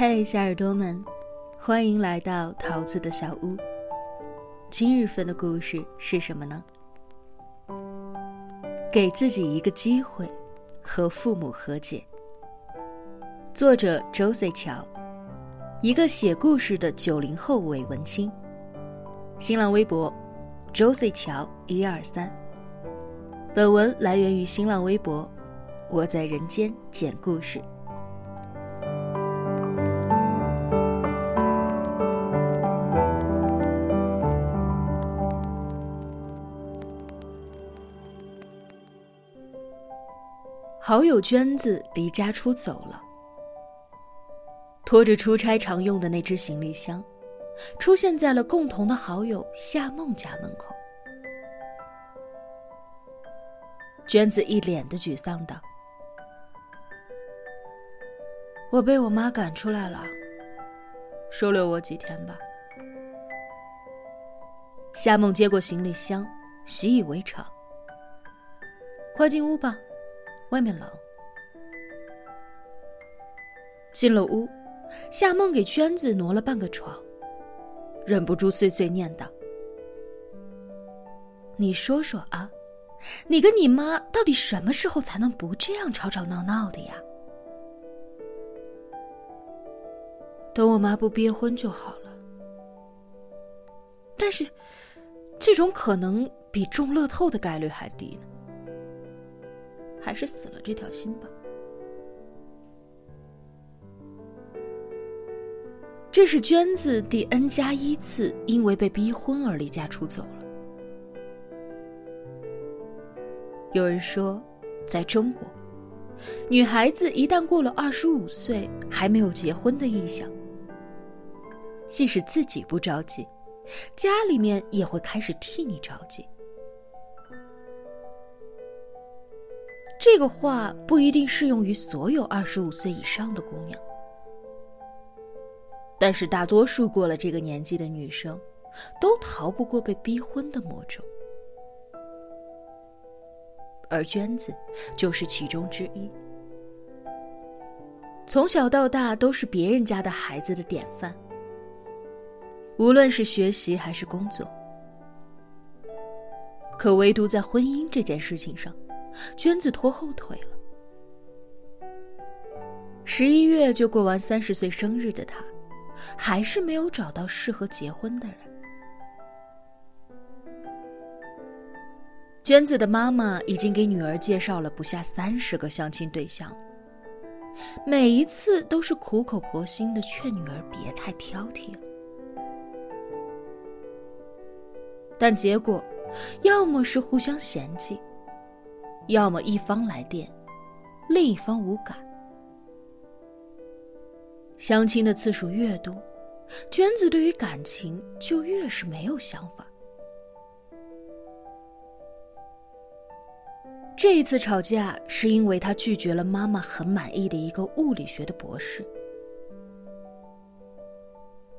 嘿，小耳朵们，欢迎来到桃子的小屋。今日份的故事是什么呢？给自己一个机会，和父母和解。作者周 C 乔，一个写故事的九零后伪文青。新浪微博：周 C 乔一二三。本文来源于新浪微博，我在人间讲故事。好友娟子离家出走了，拖着出差常用的那只行李箱，出现在了共同的好友夏梦家门口。娟子一脸的沮丧道：“我被我妈赶出来了，收留我几天吧。”夏梦接过行李箱，习以为常：“快进屋吧。”外面冷。进了屋，夏梦给娟子挪了半个床，忍不住碎碎念道：“你说说啊，你跟你妈到底什么时候才能不这样吵吵闹闹的呀？等我妈不憋婚就好了。但是，这种可能比中乐透的概率还低呢。”还是死了这条心吧。这是娟子第 n 加一次因为被逼婚而离家出走了。有人说，在中国，女孩子一旦过了二十五岁还没有结婚的意向，即使自己不着急，家里面也会开始替你着急。这个话不一定适用于所有二十五岁以上的姑娘，但是大多数过了这个年纪的女生，都逃不过被逼婚的魔咒，而娟子就是其中之一。从小到大都是别人家的孩子的典范，无论是学习还是工作，可唯独在婚姻这件事情上。娟子拖后腿了。十一月就过完三十岁生日的她，还是没有找到适合结婚的人。娟子的妈妈已经给女儿介绍了不下三十个相亲对象，每一次都是苦口婆心的劝女儿别太挑剔了，但结果，要么是互相嫌弃。要么一方来电，另一方无感。相亲的次数越多，娟子对于感情就越是没有想法。这一次吵架是因为他拒绝了妈妈很满意的一个物理学的博士。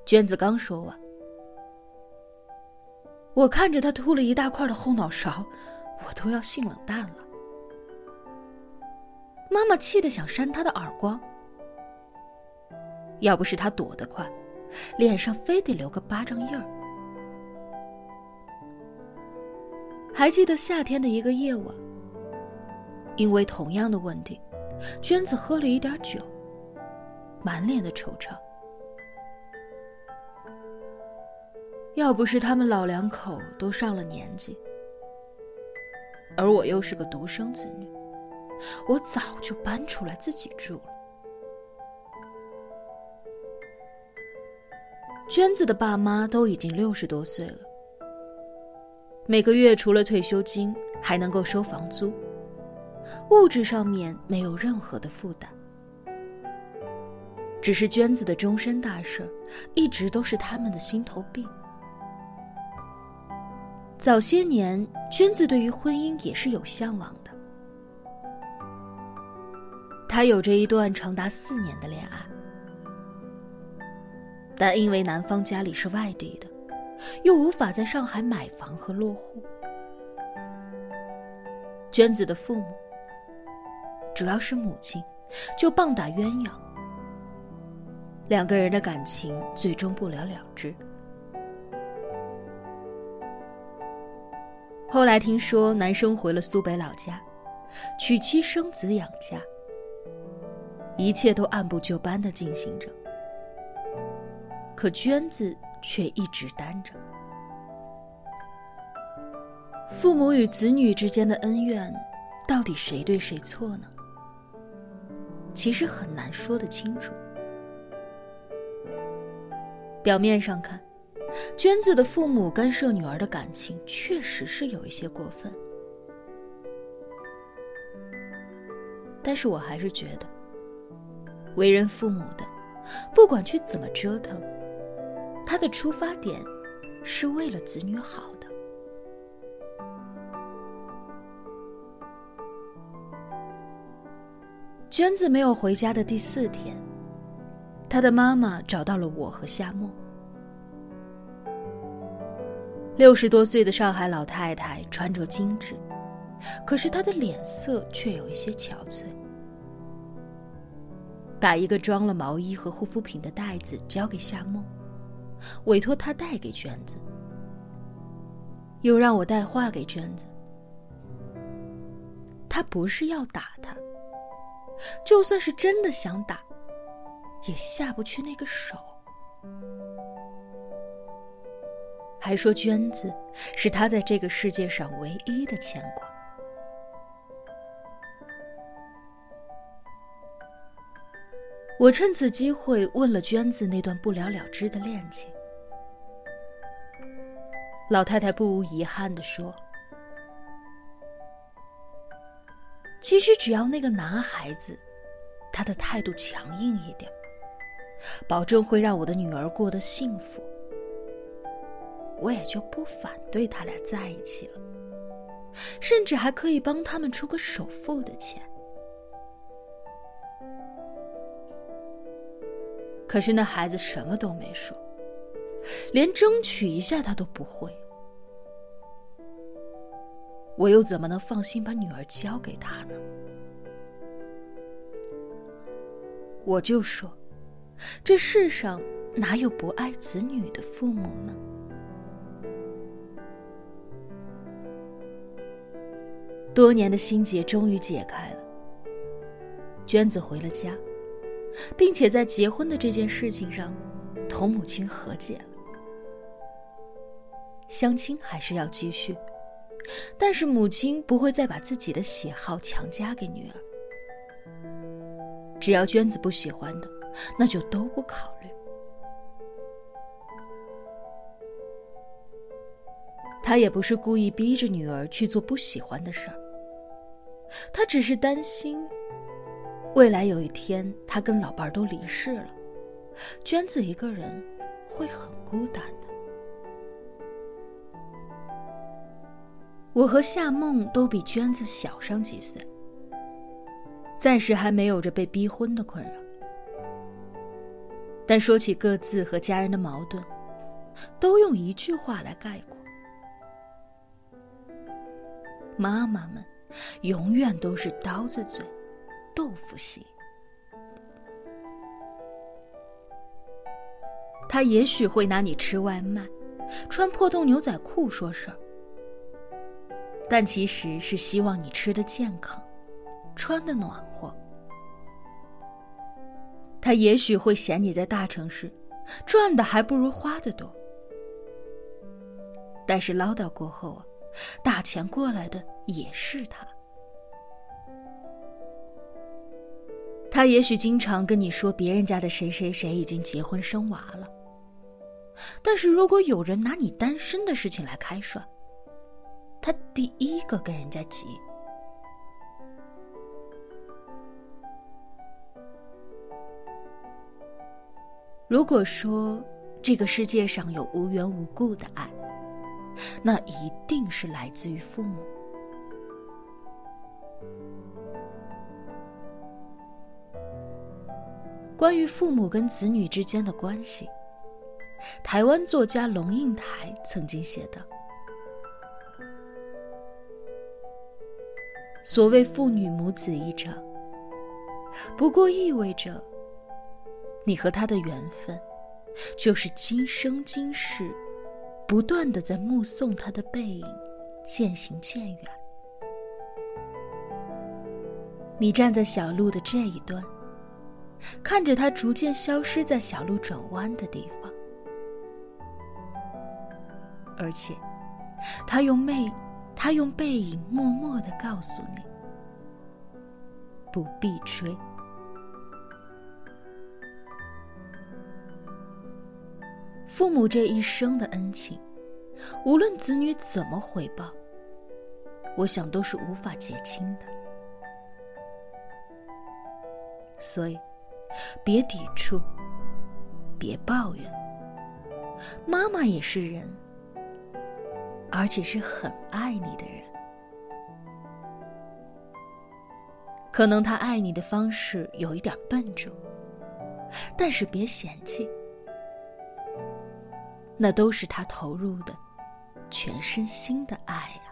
娟子刚说完，我看着他秃了一大块的后脑勺，我都要性冷淡了。妈妈气得想扇他的耳光，要不是他躲得快，脸上非得留个巴掌印儿。还记得夏天的一个夜晚，因为同样的问题，娟子喝了一点酒，满脸的惆怅。要不是他们老两口都上了年纪，而我又是个独生子女。我早就搬出来自己住了。娟子的爸妈都已经六十多岁了，每个月除了退休金，还能够收房租，物质上面没有任何的负担。只是娟子的终身大事，一直都是他们的心头病。早些年，娟子对于婚姻也是有向往的。他有着一段长达四年的恋爱，但因为男方家里是外地的，又无法在上海买房和落户，娟子的父母，主要是母亲，就棒打鸳鸯，两个人的感情最终不了了之。后来听说男生回了苏北老家，娶妻生子养家，一切都按部就班的进行着。可娟子却一直单着。父母与子女之间的恩怨，到底谁对谁错呢？其实很难说得清楚。表面上看。娟子的父母干涉女儿的感情，确实是有一些过分。但是我还是觉得，为人父母的，不管去怎么折腾，他的出发点是为了子女好的。娟子没有回家的第四天，她的妈妈找到了我和夏沫。六十多岁的上海老太太穿着精致，可是她的脸色却有一些憔悴。把一个装了毛衣和护肤品的袋子交给夏梦，委托她带给娟子，又让我带话给娟子。他不是要打他，就算是真的想打，也下不去那个手。还说娟子是他在这个世界上唯一的牵挂。我趁此机会问了娟子那段不了了之的恋情。老太太不无遗憾的说：“其实只要那个男孩子，他的态度强硬一点，保证会让我的女儿过得幸福。”我也就不反对他俩在一起了，甚至还可以帮他们出个首付的钱。可是那孩子什么都没说，连争取一下他都不会。我又怎么能放心把女儿交给他呢？我就说，这世上哪有不爱子女的父母呢？多年的心结终于解开了。娟子回了家，并且在结婚的这件事情上，同母亲和解了。相亲还是要继续，但是母亲不会再把自己的喜好强加给女儿。只要娟子不喜欢的，那就都不考虑。他也不是故意逼着女儿去做不喜欢的事儿。他只是担心，未来有一天他跟老伴儿都离世了，娟子一个人会很孤单的。我和夏梦都比娟子小上几岁，暂时还没有着被逼婚的困扰。但说起各自和家人的矛盾，都用一句话来概括：妈妈们。永远都是刀子嘴，豆腐心。他也许会拿你吃外卖、穿破洞牛仔裤说事儿，但其实是希望你吃的健康，穿的暖和。他也许会嫌你在大城市赚的还不如花的多，但是唠叨过后啊。打钱过来的也是他，他也许经常跟你说别人家的谁谁谁已经结婚生娃了，但是如果有人拿你单身的事情来开涮，他第一个跟人家急。如果说这个世界上有无缘无故的爱。那一定是来自于父母。关于父母跟子女之间的关系，台湾作家龙应台曾经写道：“所谓父女母子一场，不过意味着你和他的缘分，就是今生今世，不断的在目送他的背影渐行渐远。你站在小路的这一端，看着他逐渐消失在小路转弯的地方，而且，他用背，他用背影默默的告诉你，不必追。父母这一生的恩情，无论子女怎么回报，我想都是无法结清的。所以，别抵触，别抱怨。妈妈也是人，而且是很爱你的人。可能他爱你的方式有一点笨拙，但是别嫌弃。那都是他投入的全身心的爱呀。